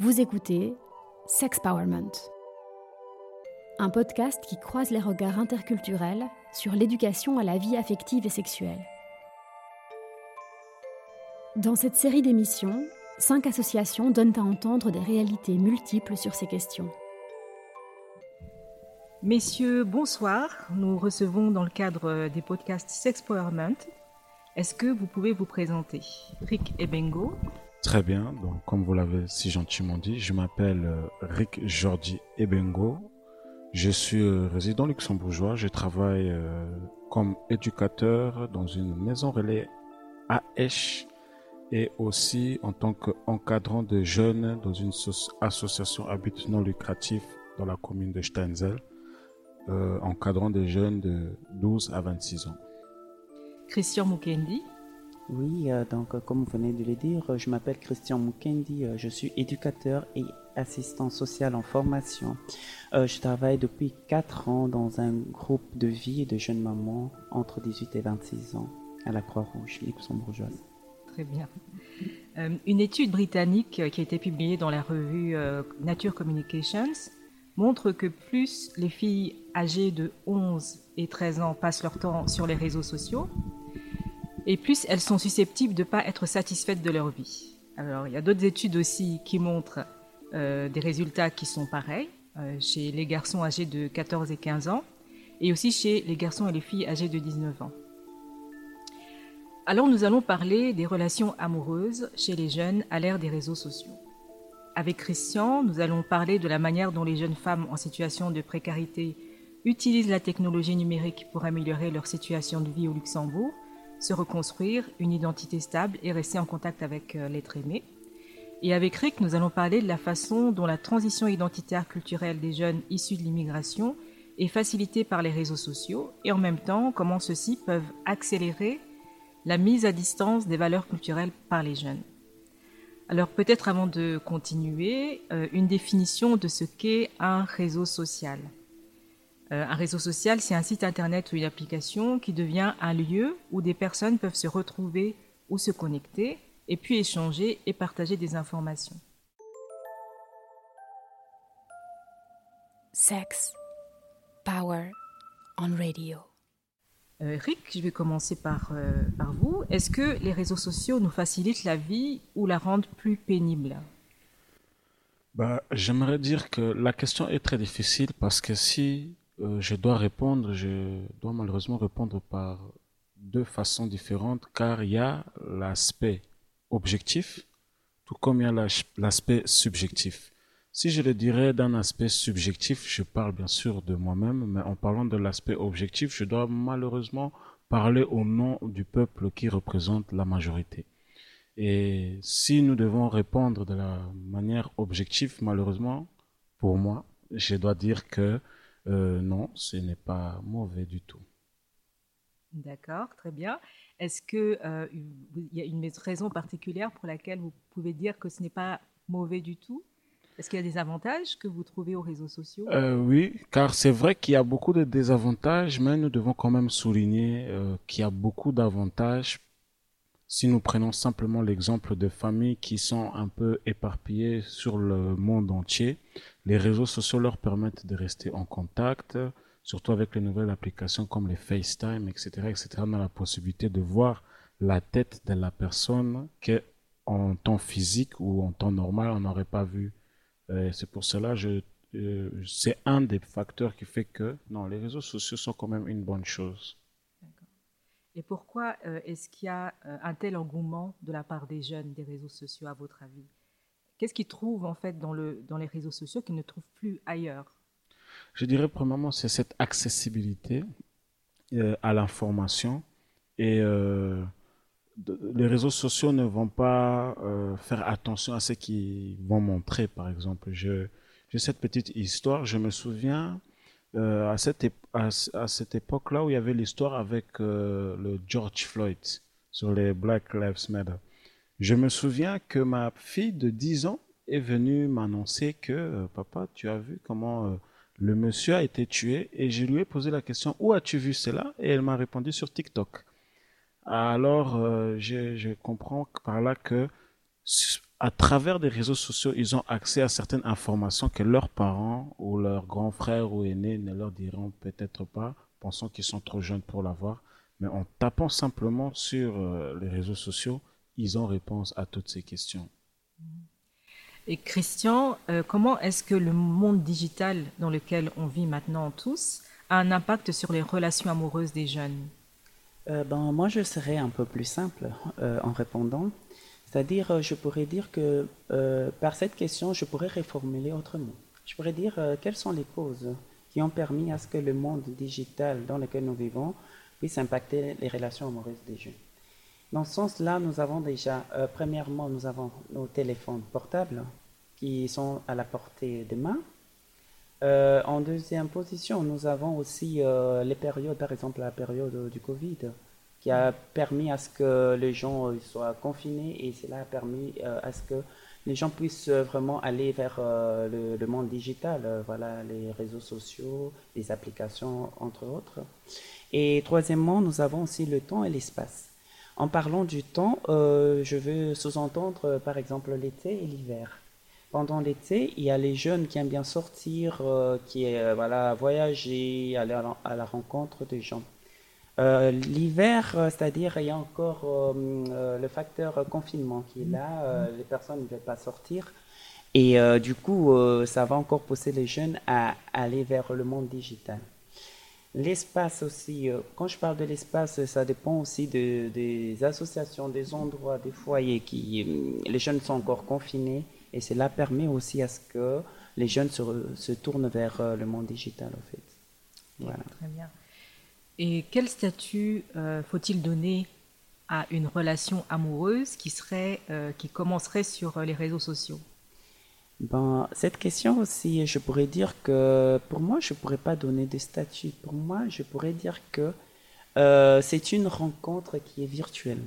Vous écoutez Sexpowerment, un podcast qui croise les regards interculturels sur l'éducation à la vie affective et sexuelle. Dans cette série d'émissions, cinq associations donnent à entendre des réalités multiples sur ces questions. Messieurs, bonsoir. Nous recevons dans le cadre des podcasts Sexpowerment. Est-ce que vous pouvez vous présenter? Rick Ebengo, Très bien. Donc, comme vous l'avez si gentiment dit, je m'appelle euh, Rick Jordi Ebengo. Je suis euh, résident luxembourgeois. Je travaille euh, comme éducateur dans une maison relais à Esch et aussi en tant qu'encadrant de jeunes dans une association à but non lucratif dans la commune de Steinzel, encadrant des jeunes de 12 à 26 ans. Christian Mukendi. Oui, euh, donc euh, comme vous venez de le dire, euh, je m'appelle Christian Mukendi, je suis éducateur et assistant social en formation. je travaille depuis 4 ans dans un groupe de vie de jeunes mamans entre 18 et 26 ans à la Croix-Rouge luxembourgeoise. Très bien. une étude britannique qui a été publiée dans la revue Nature Communications montre que plus les filles âgées de 11 et 13 ans passent leur temps sur les réseaux sociaux, et plus elles sont susceptibles de ne pas être satisfaites de leur vie. Alors, il y a d'autres études aussi qui montrent euh, des résultats qui sont pareils euh, chez les garçons âgés de 14 et 15 ans et aussi chez les garçons et les filles âgés de 19 ans. Alors, nous allons parler des relations amoureuses chez les jeunes à l'ère des réseaux sociaux. Avec Christian, nous allons parler de la manière dont les jeunes femmes en situation de précarité utilisent la technologie numérique pour améliorer leur situation de vie au Luxembourg se reconstruire une identité stable et rester en contact avec euh, l'être aimé. Et avec Rick, nous allons parler de la façon dont la transition identitaire culturelle des jeunes issus de l'immigration est facilitée par les réseaux sociaux et en même temps comment ceux-ci peuvent accélérer la mise à distance des valeurs culturelles par les jeunes. Alors peut-être avant de continuer, euh, une définition de ce qu'est un réseau social. Euh, un réseau social, c'est un site internet ou une application qui devient un lieu où des personnes peuvent se retrouver ou se connecter et puis échanger et partager des informations. Sex, power on radio. Euh, Rick, je vais commencer par, euh, par vous. Est-ce que les réseaux sociaux nous facilitent la vie ou la rendent plus pénible? Bah, J'aimerais dire que la question est très difficile parce que si euh, je dois répondre, je dois malheureusement répondre par deux façons différentes, car il y a l'aspect objectif, tout comme il y a l'aspect subjectif. Si je le dirais d'un aspect subjectif, je parle bien sûr de moi-même, mais en parlant de l'aspect objectif, je dois malheureusement parler au nom du peuple qui représente la majorité. Et si nous devons répondre de la manière objective, malheureusement, pour moi, je dois dire que euh, non, ce n'est pas mauvais du tout. D'accord, très bien. Est-ce qu'il euh, y a une raison particulière pour laquelle vous pouvez dire que ce n'est pas mauvais du tout? Est-ce qu'il y a des avantages que vous trouvez aux réseaux sociaux? Euh, Oui, car c'est vrai qu'il y a beaucoup de désavantages, mais nous devons quand même souligner qu'il y a beaucoup d'avantages si nous prenons simplement l'exemple de familles qui sont un peu éparpillées sur le monde entier, les réseaux sociaux leur permettent de rester en contact, surtout avec les nouvelles applications comme les FaceTime, etc., etc. On a la possibilité de voir la tête de la personne que en temps physique ou en temps normal on n'aurait pas vu. C'est pour cela je euh, c'est un des facteurs qui fait que non, les réseaux sociaux sont quand même une bonne chose. Et pourquoi euh, est-ce qu'il y a euh, un tel engouement de la part des jeunes des réseaux sociaux, à votre avis? Qu'est-ce qu'ils trouvent en fait dans, le, dans les réseaux sociaux qu'ils ne trouvent plus ailleurs? Je dirais premièrement, c'est cette accessibilité euh, à l'information. Et les réseaux sociaux ne vont pas faire attention à ce qu'ils vont montrer, par exemple. J'ai cette petite histoire, je me souviens euh, à cette, à, cette époque-là où il y avait l'histoire avec euh, le George Floyd sur les Black Lives Matter. Je me souviens que ma fille de 10 ans est venue m'annoncer que euh, papa, tu as vu comment le monsieur a été tué et je lui ai posé la question où as-tu vu cela? et elle m'a répondu sur TikTok. Alors je, je comprends par là que à travers des réseaux sociaux, ils ont accès à certaines informations que leurs parents ou leurs grands frères ou aînés ne leur diront peut-être pas, pensant qu'ils sont trop jeunes pour l'avoir. Mais en tapant simplement sur euh, les réseaux sociaux, ils ont réponse à toutes ces questions. Et Christian, euh, comment est-ce que le monde digital dans lequel on vit maintenant tous a un impact sur les relations amoureuses des jeunes? Euh, ben, Moi, je serais un peu plus simple en répondant. C'est-à-dire, je pourrais dire que par cette question, je pourrais reformuler autrement. Je pourrais dire quelles sont les causes qui ont permis à ce que le monde digital dans lequel nous vivons puisse impacter les relations amoureuses des jeunes? Dans ce sens-là, nous avons déjà, euh, premièrement, nous avons nos téléphones portables qui sont à la portée des mains. Euh, en deuxième position, nous avons aussi euh, les périodes, par exemple la période du Covid, qui a permis à ce que les gens soient confinés et cela a permis à ce que les gens puissent vraiment aller vers le, monde digital, voilà, les réseaux sociaux, les applications, entre autres. Et troisièmement, nous avons aussi le temps et l'espace. En parlant du temps, euh, je veux sous-entendre euh, par exemple l'été et l'hiver. Pendant l'été, il y a les jeunes qui aiment bien sortir, euh, qui voilà voyager, aller à la, rencontre des gens. L'hiver, c'est-à-dire il y a encore le facteur confinement qui est là, les personnes ne veulent pas sortir. Et du coup, ça va encore pousser les jeunes à aller vers le monde digital. L'espace aussi, euh, quand je parle de l'espace, ça dépend aussi des associations, des endroits, des foyers qui euh, les jeunes sont encore confinés et cela permet aussi à ce que les jeunes se, tournent vers euh, le monde digital en fait. Voilà. Très bien. Et quel statut faut-il donner à une relation amoureuse qui serait, qui commencerait sur les réseaux sociaux? Ben, cette question aussi, je pourrais dire que pour moi, je ne pourrais pas donner de statut. Pour moi, je pourrais dire que euh, c'est une rencontre qui est virtuelle.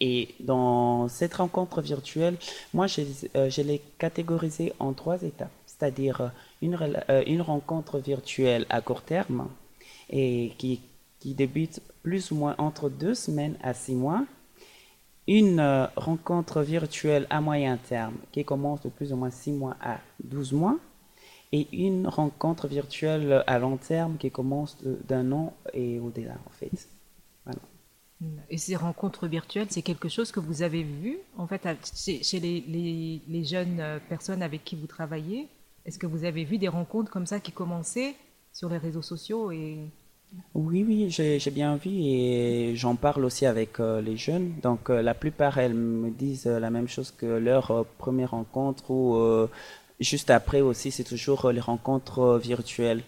Et dans cette rencontre virtuelle, moi, je, euh, l'ai catégorisée en trois étapes. C'est-à-dire euh, une rencontre virtuelle à court terme et qui, qui débute plus ou moins entre deux semaines à six mois. Une euh, rencontre virtuelle à moyen terme qui commence de plus ou moins 6 mois à 12 mois et une rencontre virtuelle à long terme qui commence d'un an et au-delà en fait. Et ces rencontres virtuelles, c'est quelque chose que vous avez vu en fait chez, les, les, jeunes euh, personnes avec qui vous travaillez? Est-ce que vous avez vu des rencontres comme ça qui commençaient sur les réseaux sociaux oui, oui, j'ai bien vu et j'en parle aussi avec euh, les jeunes. Donc euh, la plupart, elles me disent euh, la même chose que leur première rencontre ou juste après aussi, c'est toujours les rencontres virtuelles.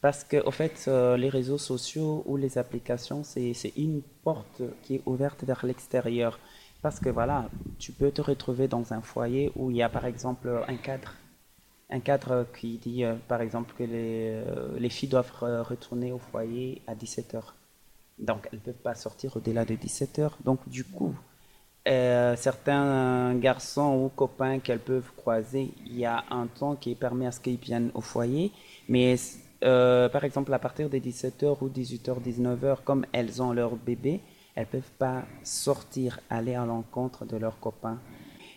Parce que, au fait, les réseaux sociaux ou les applications, c'est une porte qui est ouverte vers l'extérieur. Parce que voilà, tu peux te retrouver dans un foyer où il y a par exemple un cadre un cadre qui dit, euh, par exemple, que les, euh, les, filles doivent retourner au foyer à 17h. Donc, elles ne peuvent pas sortir au-delà de 17h. Donc, du coup, euh, certains garçons ou copains qu'elles peuvent croiser, il y a un temps qui permet à ce qu'ils viennent au foyer. Mais, par exemple, à partir de 17h ou 18h, 19h, comme elles ont leur bébé, elles ne peuvent pas sortir, aller à l'encontre de leurs copains.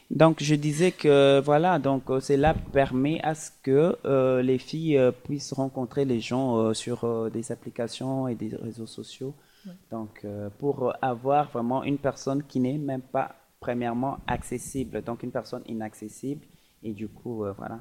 Donc je disais que voilà, donc euh, cela permet à ce que euh, les filles euh, puissent rencontrer les gens sur des applications et des réseaux sociaux. Donc pour avoir vraiment une personne qui n'est même pas premièrement accessible, donc une personne inaccessible et du coup voilà.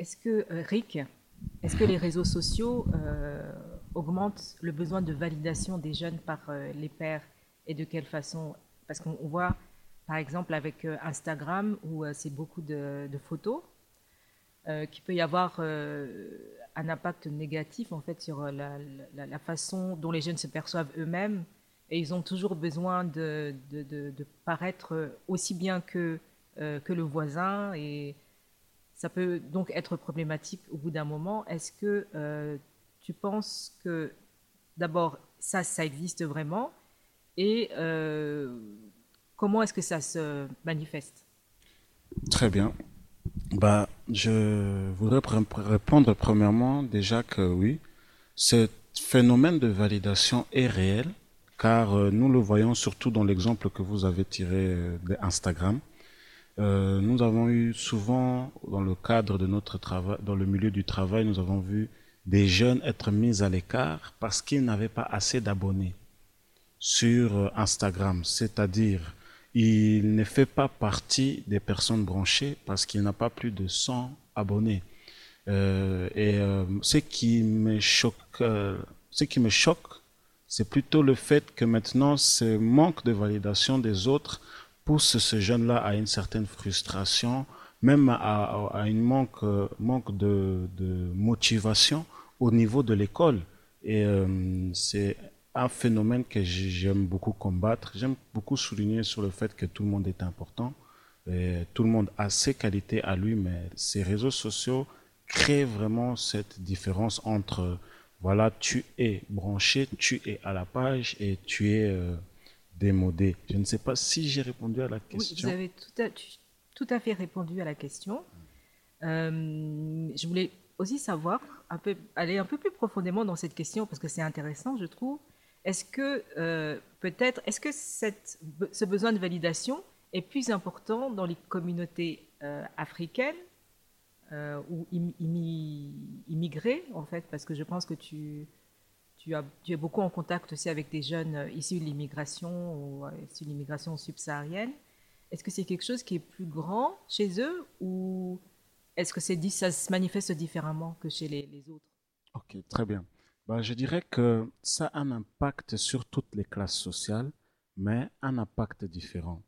Est-ce que, euh, Rick, est-ce que les réseaux sociaux euh, augmentent le besoin de validation des jeunes par euh, les pairs et de quelle façon? Parce qu'on voit, par exemple, avec Instagram, où c'est beaucoup de, photos, qu'il peut y avoir un impact négatif en fait sur la, façon dont les jeunes se perçoivent eux-mêmes. Et ils ont toujours besoin de, paraître aussi bien que, que le voisin et ça peut donc être problématique au bout d'un moment. Est-ce que euh, tu penses que d'abord ça, ça existe vraiment et euh, comment est-ce que ça se manifeste? Très bien. Bah, je voudrais répondre premièrement déjà que oui, ce phénomène de validation est réel, car euh, nous le voyons surtout dans l'exemple que vous avez tiré d'Instagram. Euh, nous avons eu souvent, dans le cadre de notre travail, dans le milieu du travail, nous avons vu des jeunes être mis à l'écart parce qu'ils n'avaient pas assez d'abonnés sur euh, Instagram, c'est-à-dire il ne fait pas partie des personnes branchées parce qu'il n'a pas plus de 100 abonnés. Euh, et ce qui me choque, ce qui me choque, c'est plutôt le fait que maintenant ce manque de validation des autres pousse ce jeune-là à une certaine frustration, même à, à, une manque, manque de, motivation au niveau de l'école. Et euh, c'est un phénomène que j'ai- j'aime beaucoup combattre. J'aime beaucoup souligner sur le fait que tout le monde est important. Tout le monde a ses qualités à lui, mais ces réseaux sociaux créent vraiment cette différence entre, voilà, tu es branché, tu es à la page et tu es euh, démodé. Je ne sais pas si j'ai répondu à la Oui, question. vous avez tout à, tu- tout à fait répondu à la question. Euh, je voulais aussi savoir, un peu, aller un peu plus profondément dans cette question parce que c'est intéressant, je trouve. Est-ce que euh, peut-être, est-ce que cette, ce besoin de validation est plus important dans les communautés euh, africaines ou im- immi- immigrées en fait, parce que je pense que tu, tu, es beaucoup en contact aussi avec des jeunes euh, issus de l'immigration ou euh, issus de l'immigration subsaharienne. Est-ce que c'est quelque chose qui est plus grand chez eux ou est-ce que ça se manifeste différemment que chez les, les autres? Ok, très bien. Bah, je dirais que ça a un impact sur toutes les classes sociales, mais un impact différent.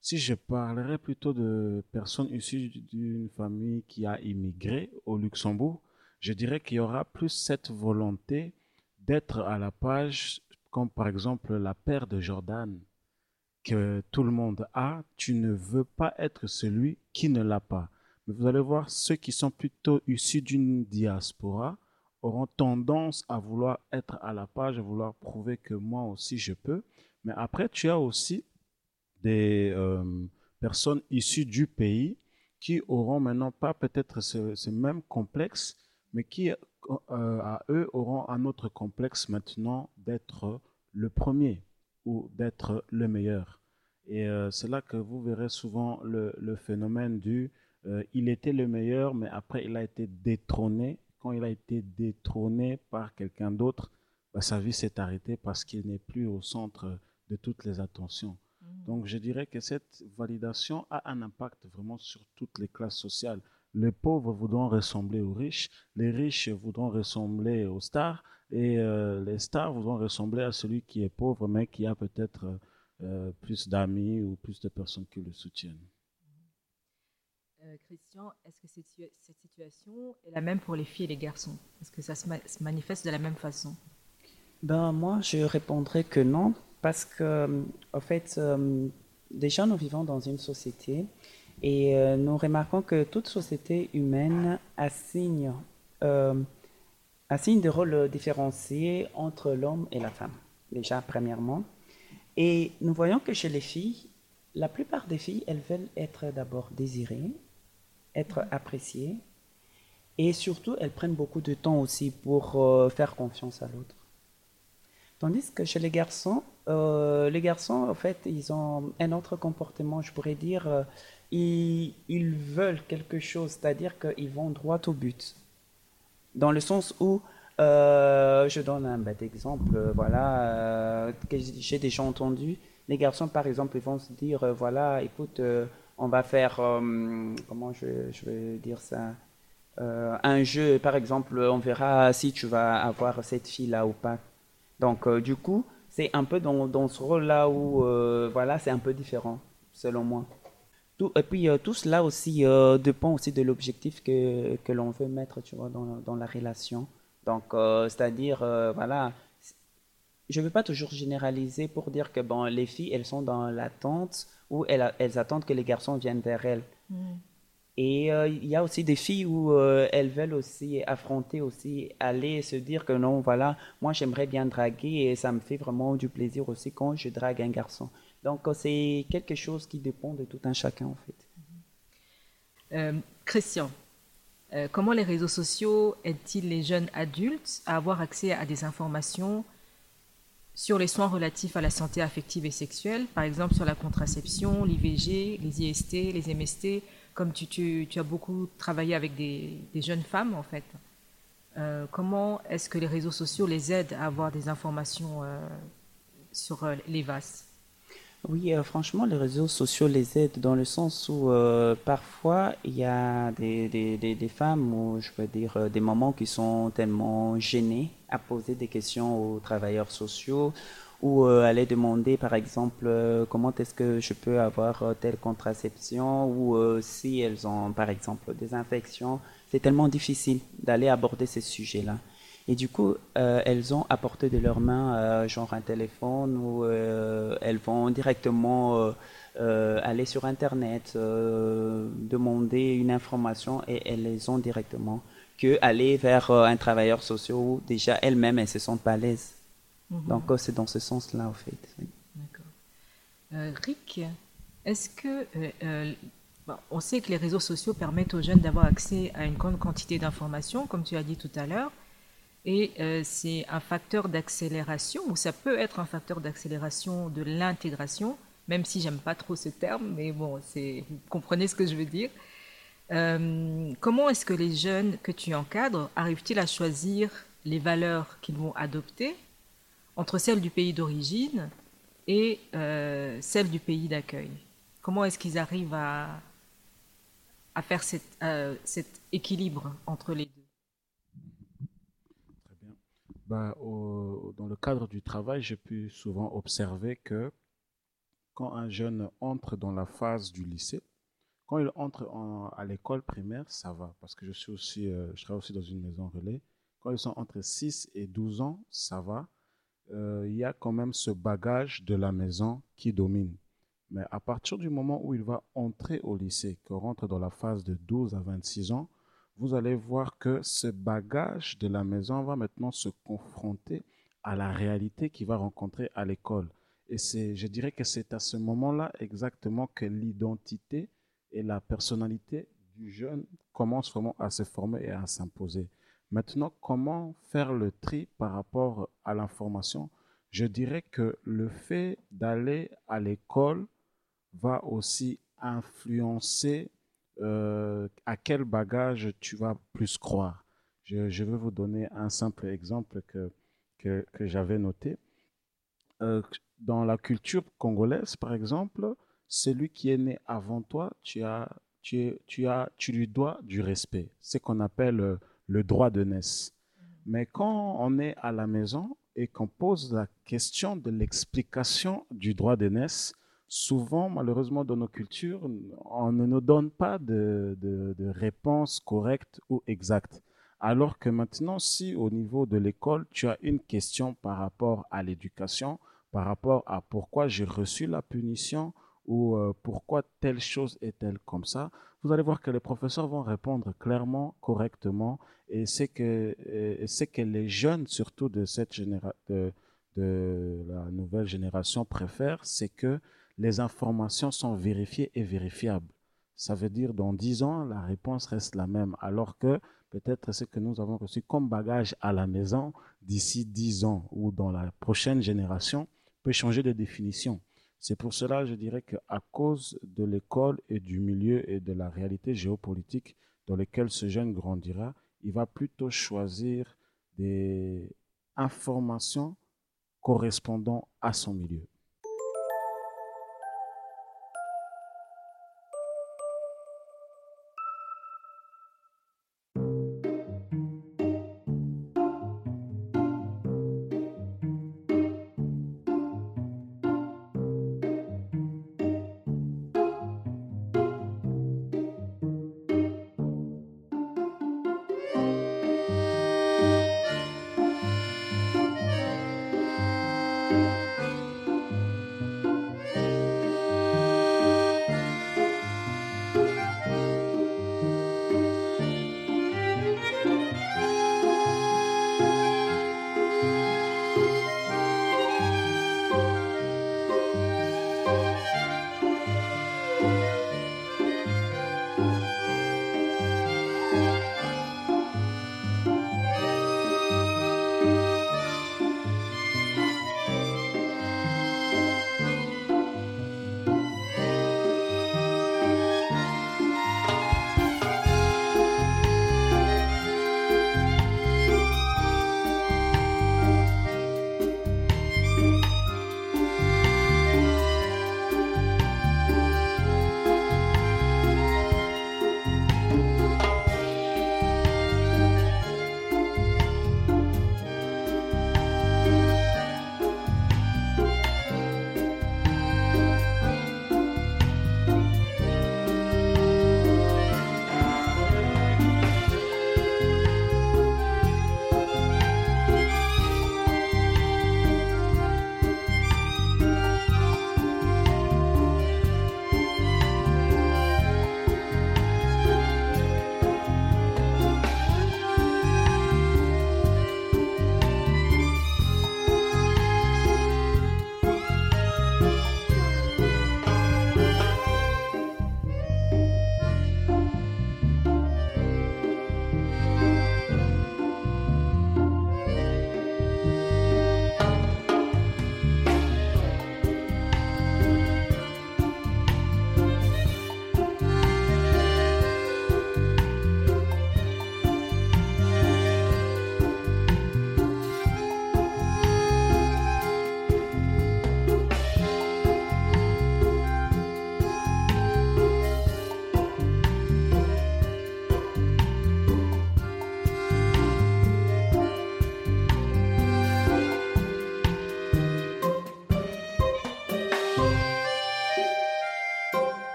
Si je parlerais plutôt de personnes issues d'une famille qui a immigré au Luxembourg, je dirais qu'il y aura plus cette volonté d'être à la page, comme par exemple la paire de Jordan que tout le monde a, tu ne veux pas être celui qui ne l'a pas. Mais vous allez voir, ceux qui sont plutôt issus d'une diaspora auront tendance à vouloir être à la page, à vouloir prouver que moi aussi je peux. Mais après, tu as aussi des euh, personnes issues du pays qui auront maintenant pas peut-être ce, ce même complexe, mais qui euh, à eux auront un autre complexe maintenant d'être le premier ou d'être le meilleur. Et euh, c'est là que vous verrez souvent le, le phénomène du euh, il était le meilleur, mais après il a été détrôné. Quand il a été détrôné par quelqu'un d'autre, bah, sa vie s'est arrêtée parce qu'il n'est plus au centre de toutes les attentions. Donc je dirais que cette validation a un impact vraiment sur toutes les classes sociales. Les pauvres voudront ressembler aux riches, les riches voudront ressembler aux stars, et euh, les stars voudront ressembler à celui qui est pauvre, mais qui a peut-être euh, plus d'amis ou plus de personnes qui le soutiennent. Euh, Christian, est-ce que cette, situa- cette situation est la même pour les filles et les garçons? Est-ce que ça se, ma- se manifeste de la même façon? Ben, moi, je répondrais que non, parce que, en fait, euh, déjà, nous vivons dans une société et euh, nous remarquons que toute société humaine assigne, euh, assigne des rôles différenciés entre l'homme et la femme, déjà, premièrement. Et nous voyons que chez les filles, la plupart des filles, elles veulent être d'abord désirées, être appréciées, et surtout, elles prennent beaucoup de temps aussi pour euh, faire confiance à l'autre. Tandis que chez les garçons, les garçons, en fait, ils ont un autre comportement, je pourrais dire, ils, ils veulent quelque chose, c'est-à-dire qu'ils vont droit au but. Dans le sens où, euh, je donne un bête exemple, euh, voilà, euh, que j'ai déjà entendu, les garçons, par exemple, ils vont se dire, voilà, écoute, on va faire, comment je, je, vais dire ça, un jeu, par exemple, on verra si tu vas avoir cette fille-là ou pas. Donc, du coup, c'est un peu dans, dans ce rôle-là où, voilà, c'est un peu différent, selon moi. Tout, et puis, tout cela aussi dépend aussi de l'objectif que, que l'on veut mettre, tu vois, dans, dans la relation. Donc, c'est-à-dire, voilà, je ne veux pas toujours généraliser pour dire que bon, les filles, elles sont dans l'attente où elles, elles, attendent que les garçons viennent vers elles. Mm. Et euh, il y a aussi des filles où euh, elles veulent aussi affronter, aussi aller se dire que non, voilà, moi j'aimerais bien draguer et ça me fait vraiment du plaisir aussi quand je drague un garçon. Donc euh, c'est quelque chose qui dépend de tout un chacun en fait. Christian, comment les réseaux sociaux aident-ils les jeunes adultes à avoir accès à des informations sur les soins relatifs à la santé affective et sexuelle, par exemple sur la contraception, l'IVG, les IST, les MST, comme tu, as beaucoup travaillé avec des, jeunes femmes en fait. Euh, comment est-ce que les réseaux sociaux les aident à avoir des informations euh, sur euh, les VAS oui, franchement, les réseaux sociaux les aident dans le sens où parfois il y a des, des, des, femmes ou je veux dire des mamans qui sont tellement gênées à poser des questions aux travailleurs sociaux ou euh, aller demander par exemple euh, comment est-ce que je peux avoir euh, telle contraception ou si elles ont par exemple des infections. C'est tellement difficile d'aller aborder ces sujets-là. Et du coup, elles ont apporté de leurs mains genre un téléphone ou elles vont directement aller sur Internet, demander une information et elles les ont directement que aller vers euh, un travailleur social où déjà elles-mêmes elles se sentent pas à l'aise. Mhm. Donc euh, c'est dans ce sens-là en fait. D'accord. Euh, Rick, est-ce que on sait que les réseaux sociaux permettent aux jeunes d'avoir accès à une grande quantité d'informations, comme tu as dit tout à l'heure, et c'est un facteur d'accélération, ou ça peut être un facteur d'accélération de l'intégration, même si j'aime pas trop ce terme, mais bon, vous comprenez ce que je veux dire. Euh, comment est-ce que les jeunes que tu encadres arrivent-ils à choisir les valeurs qu'ils vont adopter entre celles du pays d'origine et euh, celles du pays d'accueil? Comment est-ce qu'ils arrivent à, faire euh, cet équilibre entre les deux? Bah, dans le cadre du travail, j'ai pu souvent observer que quand un jeune entre dans la phase du lycée, quand il entre à l'école primaire, ça va, parce que je suis aussi, euh, je travaille aussi dans une maison relais. Quand ils sont entre 6 et 12 ans, ça va. Euh, il y a quand même ce bagage de la maison qui domine. Mais à partir du moment où il va entrer au lycée, qu'il rentre dans la phase de 12 à 26 ans, vous allez voir que ce bagage de la maison va maintenant se confronter à la réalité qu'il va rencontrer à l'école. Et c'est, je dirais que c'est à ce moment-là exactement que l'identité et la personnalité du jeune commence vraiment à se former et à s'imposer. Maintenant, comment faire le tri par rapport à l'information? Je dirais que le fait d'aller à l'école va aussi influencer euh, à quel bagage tu vas plus croire. Je, je, vais vous donner un simple exemple que, que, j'avais noté. Euh, dans la culture congolaise, par exemple, celui qui est né avant toi, tu, as, tu, tu, as, tu lui dois du respect. C'est ce qu'on appelle euh, le droit de naissance. Mais quand on est à la maison et qu'on pose la question de l'explication du droit de naissance, souvent, malheureusement, dans nos cultures, on ne nous donne pas de, de, de réponse correcte ou exacte. Alors que maintenant, si au niveau de l'école, tu as une question par rapport à l'éducation, par rapport à pourquoi j'ai reçu la punition, ou euh, pourquoi telle chose est-elle comme ça, vous allez voir que les professeurs vont répondre clairement, correctement, et c'est que, c'est que les jeunes, surtout de cette génération, de, de la nouvelle génération, préfèrent, c'est que les informations sont vérifiées et vérifiables. Ça veut dire dans 10 ans, la réponse reste la même, alors que peut-être ce que nous avons reçu comme bagage à la maison d'ici 10 ans ou dans la prochaine génération peut changer de définition. C'est pour cela, je dirais qu'à cause de l'école et du milieu et de la réalité géopolitique dans lesquelles ce jeune grandira, il va plutôt choisir des informations correspondant à son milieu.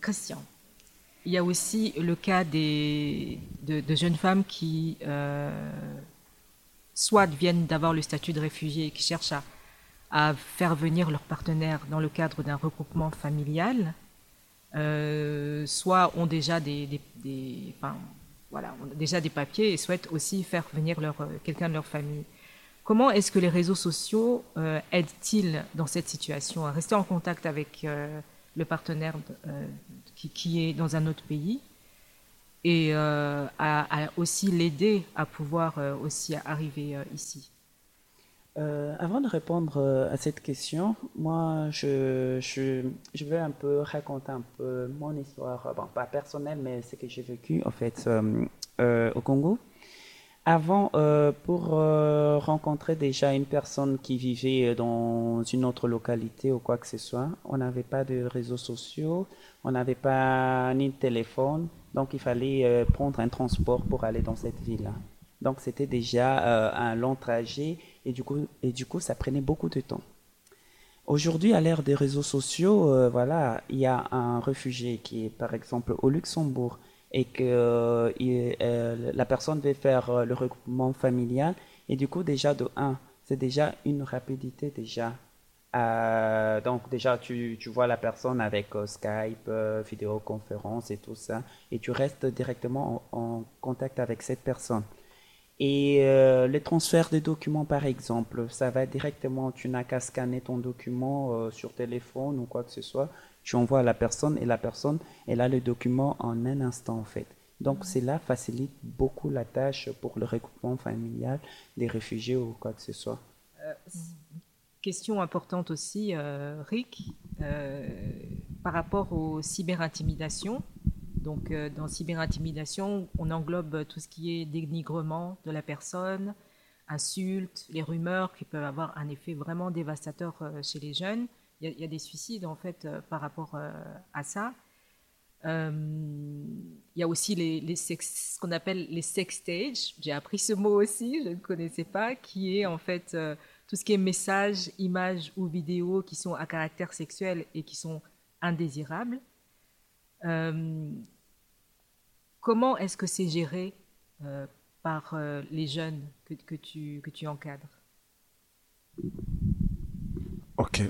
Christian, il y a aussi le cas des, de, jeunes femmes qui euh, soit viennent d'avoir le statut de réfugié et qui cherchent à, faire venir leur partenaire dans le cadre d'un regroupement familial, euh, soit ont déjà des, enfin, voilà, déjà des papiers et souhaitent aussi faire venir leur, quelqu'un de leur famille. Comment est-ce que les réseaux sociaux euh, aident-ils dans cette situation à rester en contact avec le partenaire euh, qui, est dans un autre pays et euh, à, aussi l'aider à pouvoir euh, aussi arriver ici. avant de répondre à cette question, moi, je, je, je, vais un peu raconter un peu mon histoire, bon, pas personnelle, mais ce que j'ai vécu en fait au Congo. Avant, euh, pour euh, rencontrer déjà une personne qui vivait dans une autre localité ou quoi que ce soit, on n'avait pas de réseaux sociaux, on n'avait pas ni de téléphone, donc il fallait euh, prendre un transport pour aller dans cette ville-là. Donc c'était déjà un long trajet et du coup, et du coup ça prenait beaucoup de temps. Aujourd'hui, à l'ère des réseaux sociaux, voilà, il y a un réfugié qui est par exemple au Luxembourg et que euh, euh, la personne veut faire euh, le regroupement familial. Et du coup, déjà de 1, c'est déjà une rapidité déjà. donc déjà, tu, tu, vois la personne avec Skype, vidéoconférence et tout ça, et tu restes directement en, contact avec cette personne. Et les transferts de documents, par exemple, ça va directement, tu n'as qu'à scanner ton document sur téléphone ou quoi que ce soit, tu envoies à la personne et la personne, elle a le document en un instant en fait. Donc cela facilite beaucoup la tâche pour le regroupement familial des réfugiés ou quoi que ce soit. Euh, question importante aussi, euh, Rick, euh, par rapport aux cyberintimidations. Donc dans cyberintimidation, on englobe tout ce qui est dénigrement de la personne, insultes, les rumeurs qui peuvent avoir un effet vraiment dévastateur chez les jeunes il y, a des suicides en fait euh, par rapport euh, à ça. Euh, il y a aussi les, ce qu'on appelle les sex stage. J'ai appris ce mot aussi, je ne connaissais pas, qui est en fait tout ce qui est messages, images ou vidéos qui sont à caractère sexuel et qui sont indésirables. comment est-ce que c'est géré par les jeunes que, que, tu, que tu encadres? Ok.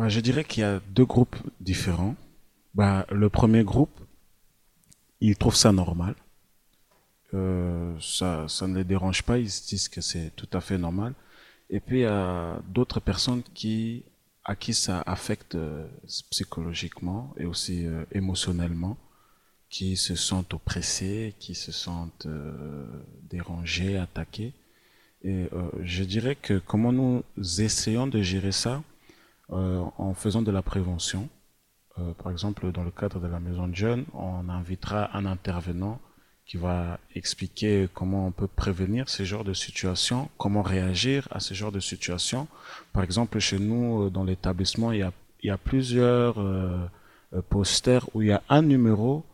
Bah, je dirais qu'il y a deux groupes différents. Bah, le premier groupe, ils trouvent ça normal. Euh, ça, ça ne les dérange pas, ils se disent que c'est tout à fait normal. Et puis il y a d'autres personnes qui, à qui ça affecte euh, psychologiquement et aussi euh, émotionnellement, qui se sentent oppressés, qui se sentent dérangés, attaqués. Et je dirais que comment nous essayons de gérer ça, euh, en faisant de la prévention. Euh, par exemple, dans le cadre de la maison de jeunes, on invitera un intervenant qui va expliquer comment on peut prévenir ce genre de situation, comment réagir à ce genre de situation. Par exemple, chez nous, euh, dans l'établissement, il y a, plusieurs posters où il y a un numéro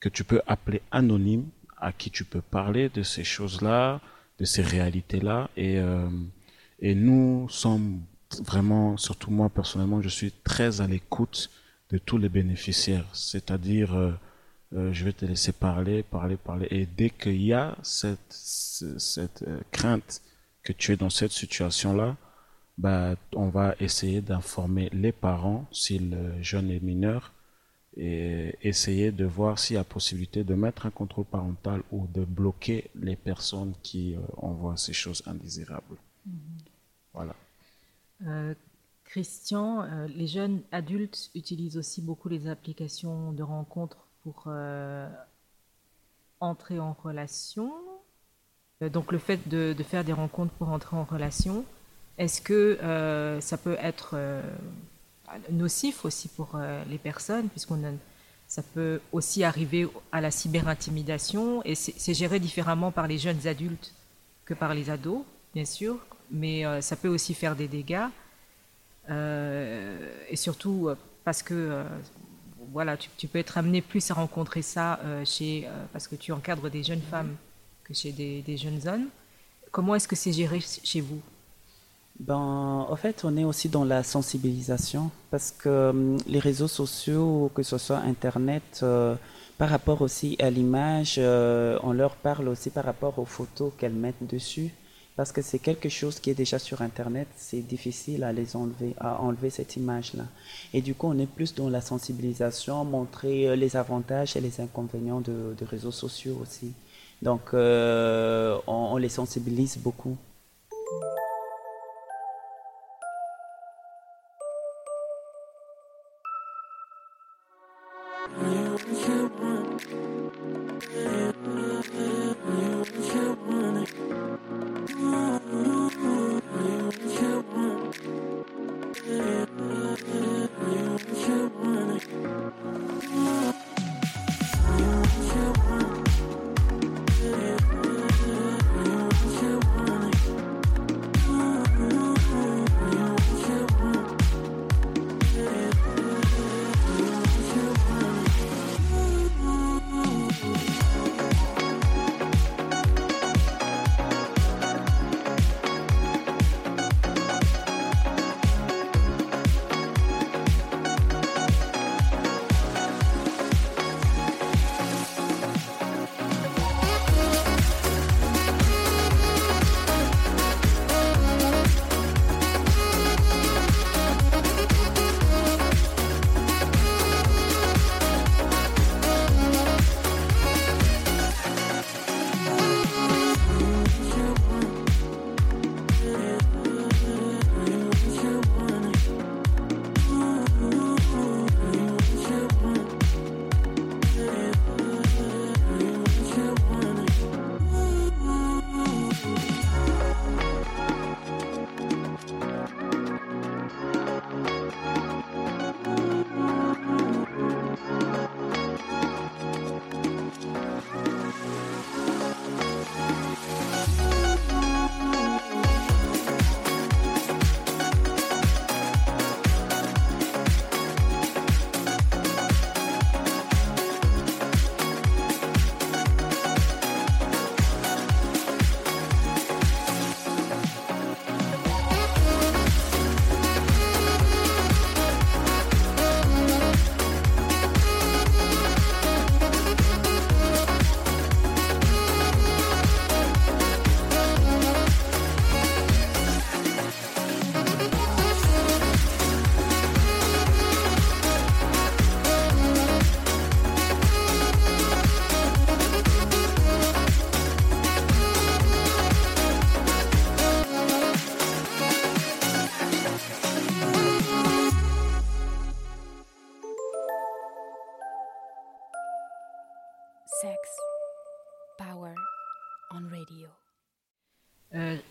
que tu peux appeler anonyme, à qui tu peux parler de ces choses-là, de ces réalités-là. Et nous sommes vraiment, surtout moi personnellement, je suis très à l'écoute de tous les bénéficiaires. C'est-à-dire, euh, euh, je vais te laisser parler, parler, parler. Et dès qu'il y a cette, cette euh, crainte que tu es dans cette situation-là, bah, on va essayer d'informer les parents si le jeune est mineur et essayer de voir s'il y a possibilité de mettre un contrôle parental ou de bloquer les personnes qui envoient ces choses indésirables. Mm-hmm. Voilà. Euh, Christian, euh, les jeunes adultes utilisent aussi beaucoup les applications de rencontres pour euh, entrer en relation. donc le fait de, faire des rencontres pour entrer en relation, est-ce que ça peut être nocif aussi pour les personnes, puisqu'on ça peut aussi arriver à la cyberintimidation et c'est géré différemment par les jeunes adultes que par les ados, bien sûr mais euh, ça peut aussi faire des dégâts. Euh, et surtout euh, parce que voilà, tu, peux être amené plus à rencontrer ça chez, parce que tu encadres des jeunes femmes que chez des, jeunes hommes. Comment est-ce que c'est géré chez vous? Ben, en fait, on est aussi dans la sensibilisation parce que les réseaux sociaux, que ce soit Internet, par rapport aussi à l'image, on leur parle aussi par rapport aux photos qu'elles mettent dessus. Parce que c'est quelque chose qui est déjà sur Internet, c'est difficile à les enlever, à enlever cette image-là. Et du coup, on est plus dans la sensibilisation, montrer euh, les avantages et les inconvénients de, de réseaux sociaux aussi. Donc, euh, on, on les sensibilise beaucoup.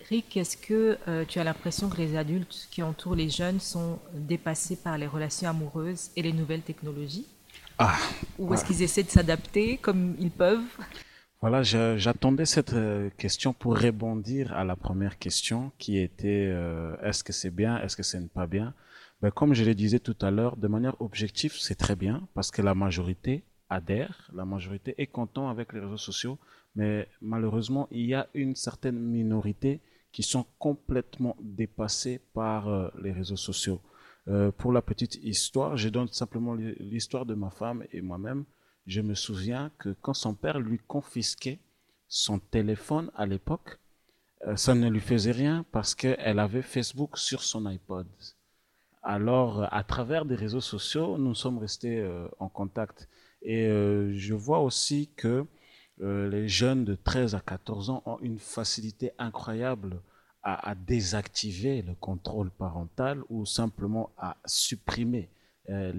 Rick, est-ce que euh, tu as l'impression que les adultes qui entourent les jeunes sont dépassés par les relations amoureuses et les nouvelles technologies? Ah, Ou est-ce qu'ils essaient de s'adapter comme ils peuvent? Voilà, j'attendais cette euh, question pour rebondir à la première question qui était euh, est-ce que c'est bien, est-ce que ce n'est pas bien? Ben, Comme je le disais tout à l'heure, de manière objective, c'est très bien parce que la majorité adhère, la majorité est content avec les réseaux sociaux, mais malheureusement, il y a une certaine minorité qui sont complètement dépassés par euh, les réseaux sociaux. Euh, pour la petite histoire, je donne simplement l'histoire de ma femme et moi-même. Je me souviens que quand son père lui confisquait son téléphone à l'époque, euh, ça ne lui faisait rien parce qu'elle avait Facebook sur son iPod. Alors, à travers des réseaux sociaux, nous sommes restés en contact. Et je vois aussi que euh, les jeunes de 13 à 14 ans ont une facilité incroyable à, désactiver le contrôle parental ou simplement à supprimer euh,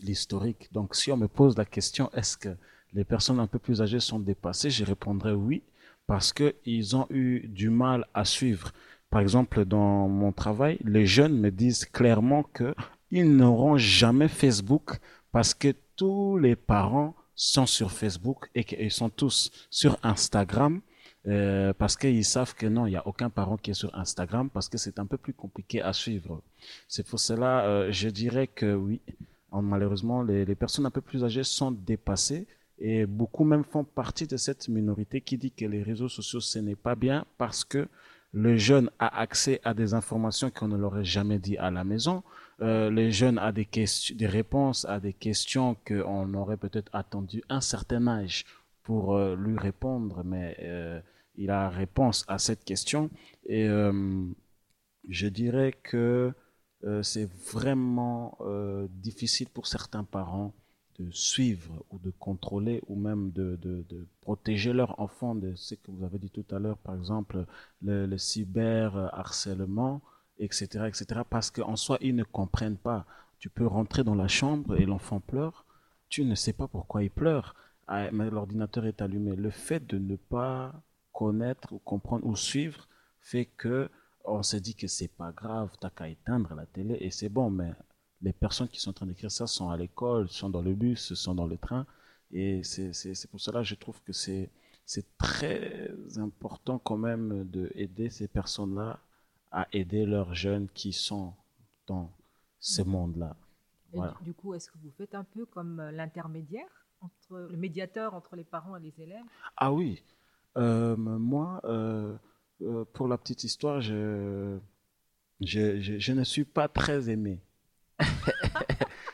l'historique. Donc si on me pose la question, est-ce que les personnes un peu plus âgées sont dépassées, je répondrai oui, parce qu'ils ont eu du mal à suivre. Par exemple, dans mon travail, les jeunes me disent clairement qu'ils n'auront jamais Facebook parce que tous les parents sont sur Facebook et qu'ils sont tous sur Instagram euh, parce qu'ils savent que non, il n'y a aucun parent qui est sur Instagram parce que c'est un peu plus compliqué à suivre. C'est pour cela, euh, je dirais que oui, malheureusement, les, les, personnes un peu plus âgées sont dépassées et beaucoup même font partie de cette minorité qui dit que les réseaux sociaux, ce n'est pas bien parce que le jeune a accès à des informations qu'on ne l'aurait jamais dit à la maison. Euh, le jeune a des, réponses à des questions qu'on aurait peut-être attendu un certain âge pour euh, lui répondre, mais euh, il a réponse à cette question. Et je dirais que c'est vraiment difficile pour certains parents de suivre ou de contrôler ou même de, protéger leur enfant de ce que vous avez dit tout à l'heure, par exemple le, le cyberharcèlement, etc., etc. Parce qu'en soi, ils ne comprennent pas. Tu peux rentrer dans la chambre et l'enfant pleure, tu ne sais pas pourquoi il pleure, ah, mais l'ordinateur est allumé. Le fait de ne pas connaître ou comprendre ou suivre fait que on se dit que c'est pas grave, t'as qu'à éteindre la télé et c'est bon, mais les personnes qui sont en train d'écrire ça sont à l'école, sont dans le bus, sont dans le train. Et c'est pour cela que je trouve que c'est très important quand même d'aider ces personnes-là à aider leurs jeunes qui sont dans ce monde-là. Voilà. Du coup, est-ce que vous faites un peu comme euh, l'intermédiaire, entre le médiateur entre les parents et les élèves? Ah oui. Euh, moi, euh, pour la petite histoire, je, je, je, je ne suis pas très aimé.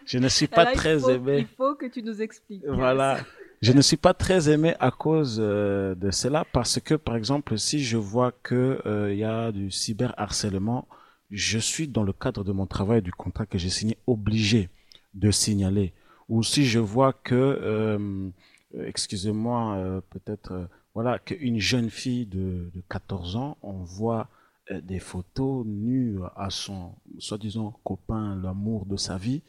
je ne suis pas très faut, aimé. Il faut que tu nous expliques. Voilà. Je ne suis pas très aimé à cause euh, de cela parce que, par exemple, si je vois que euh, il y a du cyberharcèlement, je suis dans le cadre de mon travail, du contrat que j'ai signé, obligé de signaler. Ou si je vois que, euh, excusez-moi, peut-être, voilà, qu'une jeune fille de, de 14 ans envoie euh, des photos nues à son soi-disant copain, l'amour de sa vie,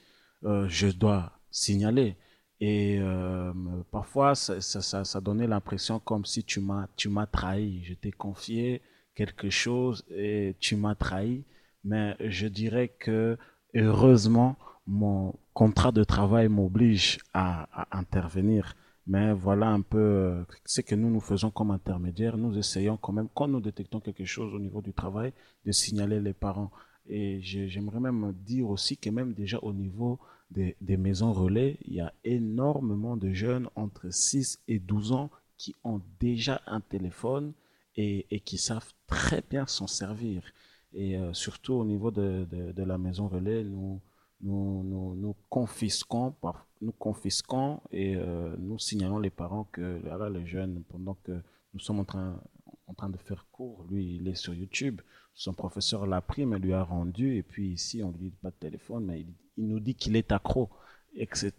je dois signaler. Et euh, parfois, ça, ça, ça, donnait l'impression comme si tu m'as, tu m'as trahi. Je t'ai confié quelque chose et tu m'as trahi. Mais je dirais que heureusement, mon contrat de travail m'oblige à, intervenir. Mais voilà un peu euh, ce que nous nous faisons comme intermédiaire. Nous essayons quand même, quand nous détectons quelque chose au niveau du travail, de signaler les parents. Et j'ai- j'aimerais même dire aussi que même déjà au niveau des, des maisons relais, il y a énormément de jeunes entre 6 et 12 ans qui ont déjà un téléphone et, et qui savent très bien s'en servir. Et euh, surtout au niveau de, de, la maison relais, nous, nous, nous, confisquons, nous confisquons et euh, nous signalons les parents que là, le jeune, pendant que nous sommes en train, en train de faire cours, lui, il est sur YouTube. Son professeur l'a pris, mais lui a rendu. Et puis ici, on lui dit pas de téléphone, mais il, nous dit qu'il est accro, etc.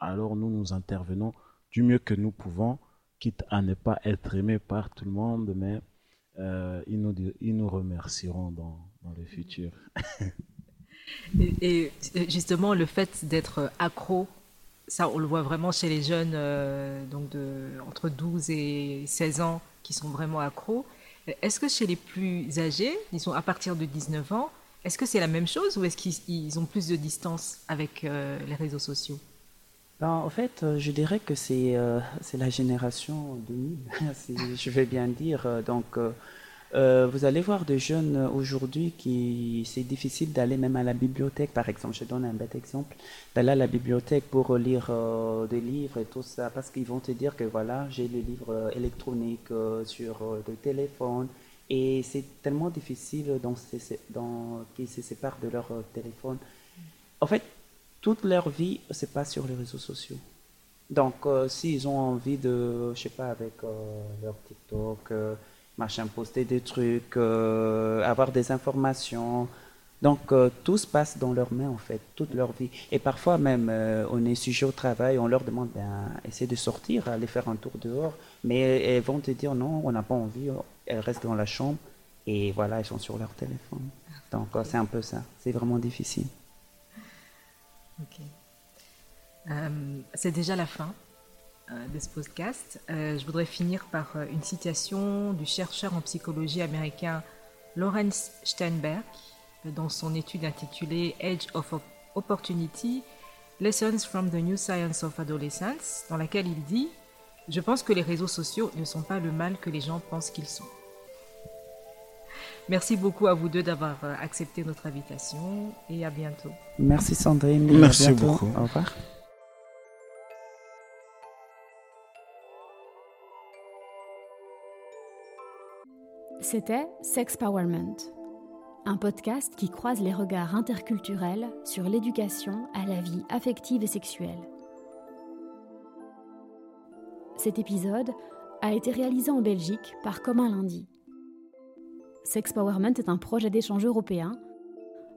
Alors nous, nous intervenons du mieux que nous pouvons, quitte à ne pas être aimé par tout le monde, mais euh, ils, nous, ils nous remercieront dans, dans le futur. Et, et justement, le fait d'être accro, ça, on le voit vraiment chez les jeunes euh, donc de, entre 12 et 16 ans qui sont vraiment accros. Est-ce que chez les plus âgés, disons à partir de 19 ans, est-ce que c'est la même chose ou est-ce qu'ils ils ont plus de distance avec euh, les réseaux sociaux? Ben, en fait, euh, je dirais que c'est euh, la génération 2000, si je vais bien dire. Donc, euh, vous allez voir des jeunes aujourd'hui qui c'est difficile d'aller même à la bibliothèque, par exemple. Je donne un bête exemple, d'aller à la bibliothèque pour lire euh, des livres et tout ça, parce qu'ils vont te dire que voilà, j'ai les livres euh, électroniques euh, sur le téléphone. Et c'est tellement difficile dans, dans, qu'ils se séparent de leur téléphone. En fait, toute leur vie se passe sur les réseaux sociaux. Donc, s'ils ont envie de, je sais pas, avec leur TikTok, machin, poster des trucs, euh, avoir des informations. Donc, euh, tout se passe dans leurs mains, en fait, toute leur vie. Et parfois, même, euh, on est sujet au travail, on leur demande, ben, essayer de sortir, aller faire un tour dehors. Mais elles vont te dire, non, on n'a pas envie, elles restent dans la chambre. Et voilà, elles sont sur leur téléphone. Donc, c'est un peu ça. C'est vraiment difficile. Ok. C'est déjà la fin de ce podcast. Euh, je voudrais finir par euh, une citation du chercheur en psychologie américain Lawrence Steinberg euh, dans son étude intitulée Age of Op- Opportunity, Lessons from the New Science of Adolescence, dans laquelle il dit Je pense que les réseaux sociaux ne sont pas le mal que les gens pensent qu'ils sont. Merci beaucoup à vous deux d'avoir euh, accepté notre invitation et à bientôt. Merci Sandrine. Merci bientôt. beaucoup. Au revoir. C'était Sexpowerment, un podcast qui croise les regards interculturels sur l'éducation à la vie affective et sexuelle. Cet épisode a été réalisé en Belgique par Commun Lundi. Sexpowerment est un projet d'échange européen.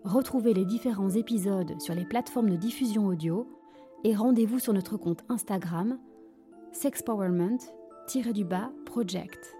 Retrouvez les différents épisodes sur les plateformes de diffusion audio et rendez-vous sur notre compte Instagram sexpowerment-project.